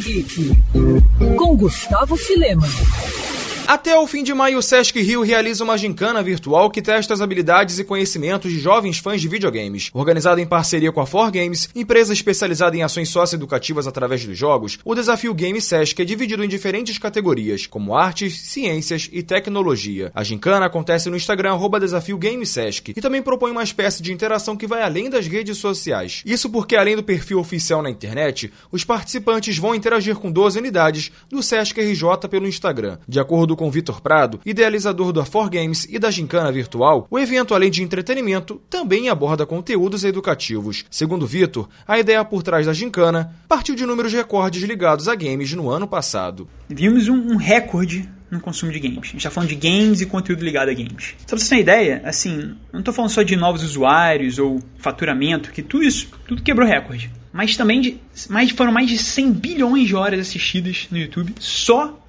Geek, com Gustavo Filema. Até o fim de maio, o Sesc Rio realiza uma gincana virtual que testa as habilidades e conhecimentos de jovens fãs de videogames. Organizado em parceria com a For Games, empresa especializada em ações socioeducativas através dos jogos, o Desafio Game Sesc é dividido em diferentes categorias, como artes, ciências e tecnologia. A gincana acontece no Instagram Desafio Game Sesc e também propõe uma espécie de interação que vai além das redes sociais. Isso porque, além do perfil oficial na internet, os participantes vão interagir com 12 unidades do Sesc RJ pelo Instagram. De acordo com Vitor Prado, idealizador do Afor Games e da Gincana Virtual, o evento, além de entretenimento, também aborda conteúdos educativos. Segundo Vitor, a ideia por trás da Gincana partiu de números recordes ligados a games no ano passado. Vimos um, um recorde no consumo de games. A gente está falando de games e conteúdo ligado a games. Só pra você ter uma ideia, assim, não estou falando só de novos usuários ou faturamento, que tudo isso, tudo quebrou recorde. Mas também de, mais, foram mais de 100 bilhões de horas assistidas no YouTube só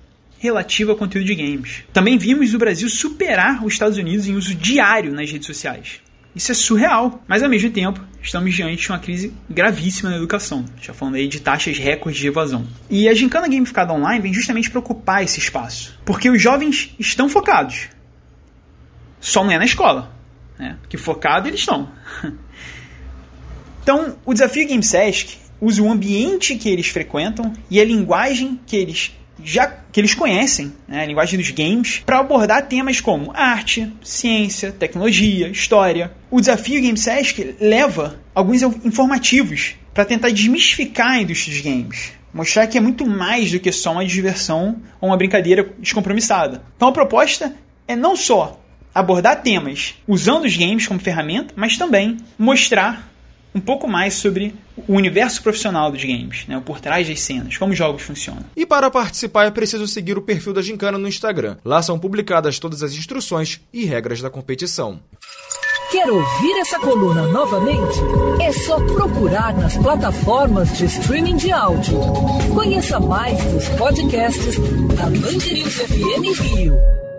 relativa ao conteúdo de games. Também vimos o Brasil superar os Estados Unidos em uso diário nas redes sociais. Isso é surreal, mas ao mesmo tempo estamos diante de uma crise gravíssima na educação. Já falando aí de taxas recordes de evasão. E a Gincana Gamificada Online vem justamente para ocupar esse espaço. Porque os jovens estão focados. Só não é na escola. Né? Que focado eles estão. Então, o desafio Game Sesc usa o ambiente que eles frequentam e a linguagem que eles já que eles conhecem, né, a linguagem dos games, para abordar temas como arte, ciência, tecnologia, história. O desafio Game Sesc leva alguns informativos para tentar desmistificar a indústria dos games. Mostrar que é muito mais do que só uma diversão ou uma brincadeira descompromissada. Então a proposta é não só abordar temas usando os games como ferramenta, mas também mostrar um pouco mais sobre o universo profissional dos games, né, o por trás das cenas, como os jogos funcionam. E para participar é preciso seguir o perfil da Gincana no Instagram. Lá são publicadas todas as instruções e regras da competição. Quer ouvir essa coluna novamente? É só procurar nas plataformas de streaming de áudio. Conheça mais dos podcasts da Band FM Rio.